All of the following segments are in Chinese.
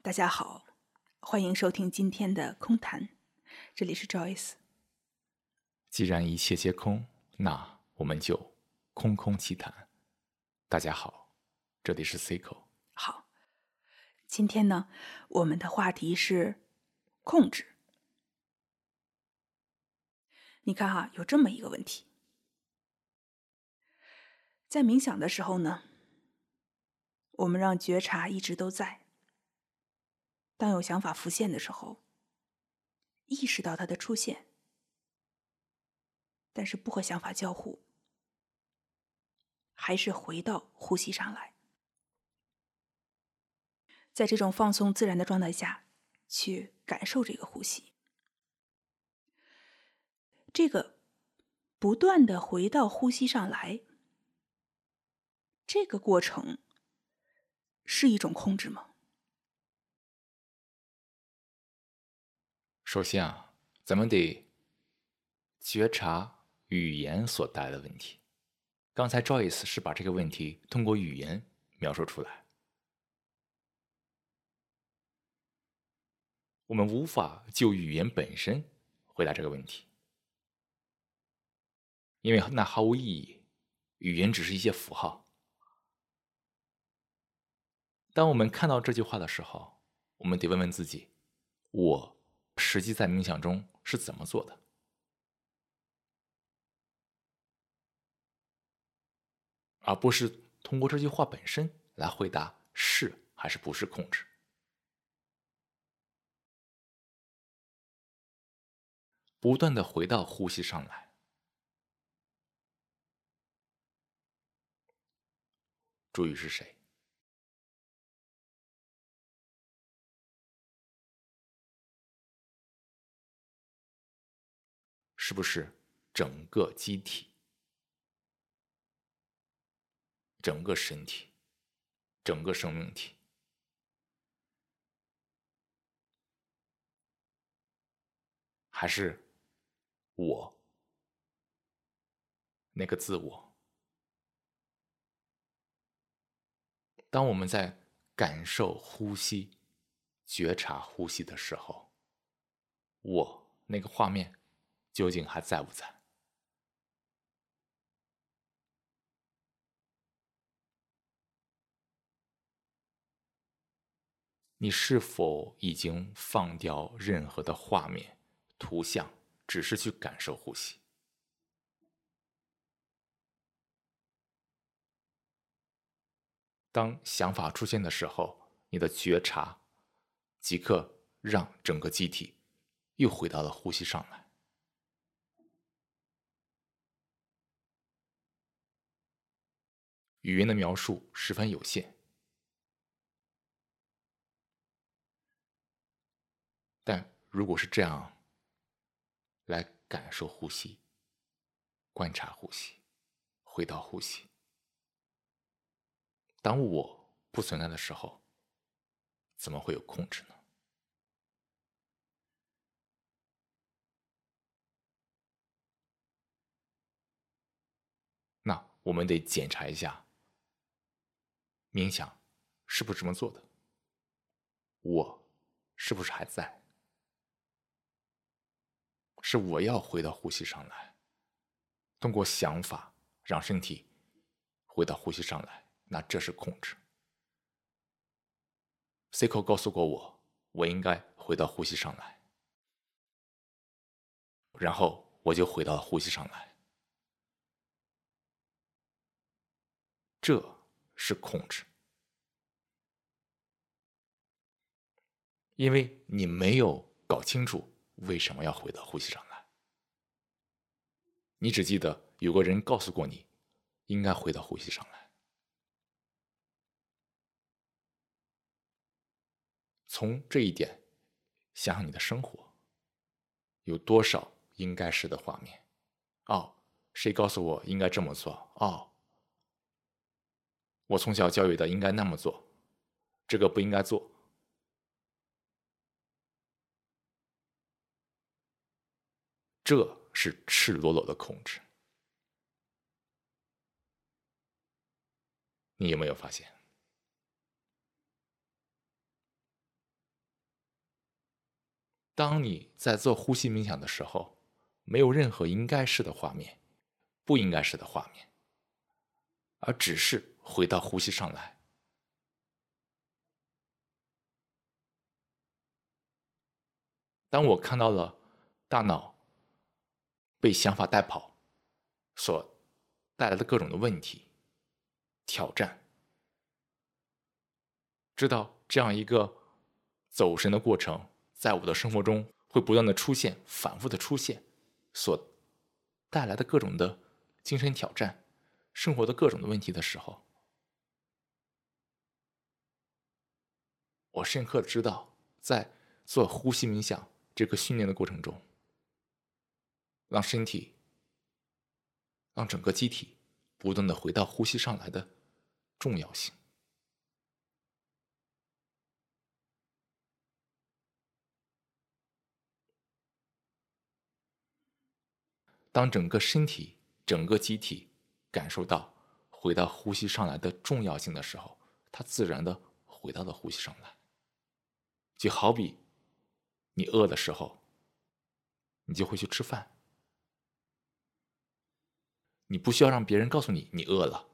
大家好，欢迎收听今天的空谈，这里是 Joyce。既然一切皆空，那我们就空空其谈。大家好，这里是 Cico。好，今天呢，我们的话题是控制。你看哈，有这么一个问题，在冥想的时候呢，我们让觉察一直都在。当有想法浮现的时候，意识到它的出现，但是不和想法交互，还是回到呼吸上来，在这种放松自然的状态下去感受这个呼吸。这个不断的回到呼吸上来，这个过程是一种控制吗？首先啊，咱们得觉察语言所带来的问题。刚才 Joyce 是把这个问题通过语言描述出来，我们无法就语言本身回答这个问题，因为那毫无意义。语言只是一些符号。当我们看到这句话的时候，我们得问问自己：我。实际在冥想中是怎么做的，而不是通过这句话本身来回答是还是不是控制。不断的回到呼吸上来，注意是谁。是不是整个机体、整个身体、整个生命体，还是我那个自我？当我们在感受呼吸、觉察呼吸的时候，我那个画面。究竟还在不在？你是否已经放掉任何的画面、图像，只是去感受呼吸？当想法出现的时候，你的觉察即刻让整个机体又回到了呼吸上来。语言的描述十分有限，但如果是这样来感受呼吸、观察呼吸、回到呼吸，当我不存在的时候，怎么会有控制呢？那我们得检查一下。冥想是不是这么做的？我是不是还在？是我要回到呼吸上来，通过想法让身体回到呼吸上来，那这是控制。Cico 告诉过我，我应该回到呼吸上来，然后我就回到呼吸上来，这。是控制，因为你没有搞清楚为什么要回到呼吸上来，你只记得有个人告诉过你，应该回到呼吸上来。从这一点，想想你的生活，有多少应该是的画面？哦，谁告诉我应该这么做？哦。我从小教育的应该那么做，这个不应该做。这是赤裸裸的控制。你有没有发现？当你在做呼吸冥想的时候，没有任何应该是的画面，不应该是的画面，而只是回到呼吸上来。当我看到了大脑被想法带跑所带来的各种的问题、挑战，知道这样一个走神的过程在我的生活中会不断的出现、反复的出现，所带来的各种的精神挑战、生活的各种的问题的时候，我深刻的知道，在做呼吸冥想。这个训练的过程中，让身体、让整个机体不断的回到呼吸上来的重要性。当整个身体、整个机体感受到回到呼吸上来的重要性的时候，它自然的回到了呼吸上来，就好比。你饿的时候，你就会去吃饭。你不需要让别人告诉你你饿了，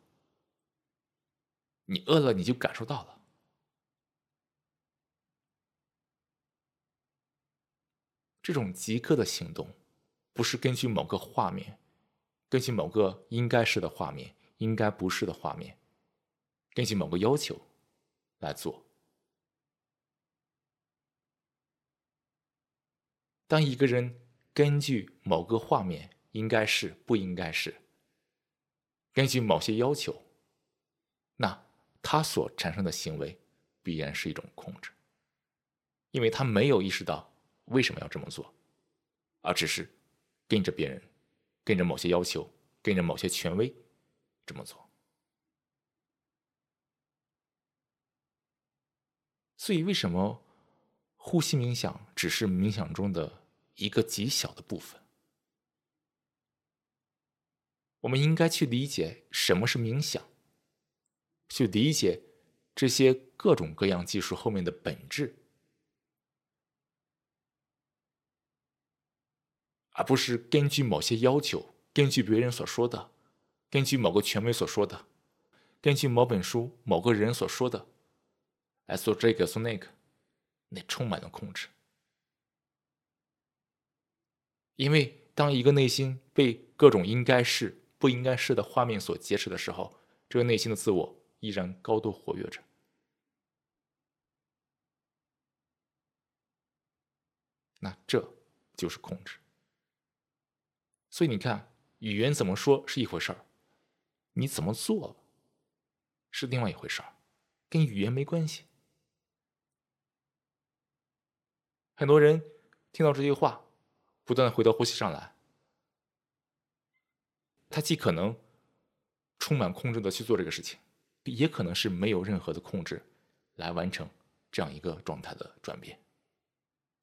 你饿了你就感受到了。这种即刻的行动，不是根据某个画面，根据某个应该是的画面，应该不是的画面，根据某个要求来做。当一个人根据某个画面应该是不应该是，根据某些要求，那他所产生的行为必然是一种控制，因为他没有意识到为什么要这么做，而只是跟着别人，跟着某些要求，跟着某些权威这么做。所以，为什么呼吸冥想只是冥想中的？一个极小的部分，我们应该去理解什么是冥想，去理解这些各种各样技术后面的本质，而不是根据某些要求，根据别人所说的，根据某个权威所说的，根据某本书、某个人所说的来做这个做那个，那充满了控制。因为当一个内心被各种应该是、不应该是的画面所劫持的时候，这个内心的自我依然高度活跃着。那这就是控制。所以你看，语言怎么说是一回事儿，你怎么做是另外一回事儿，跟语言没关系。很多人听到这句话。不断的回到呼吸上来，他既可能充满控制的去做这个事情，也可能是没有任何的控制来完成这样一个状态的转变。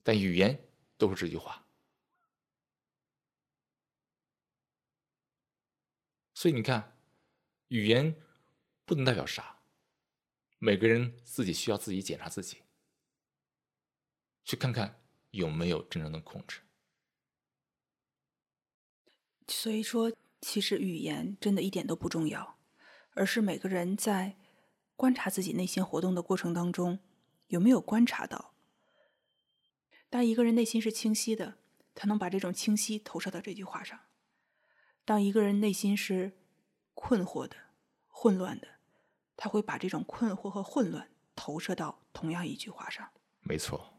但语言都是这句话，所以你看，语言不能代表啥，每个人自己需要自己检查自己，去看看有没有真正的控制。所以说，其实语言真的一点都不重要，而是每个人在观察自己内心活动的过程当中，有没有观察到。当一个人内心是清晰的，他能把这种清晰投射到这句话上；当一个人内心是困惑的、混乱的，他会把这种困惑和混乱投射到同样一句话上。没错。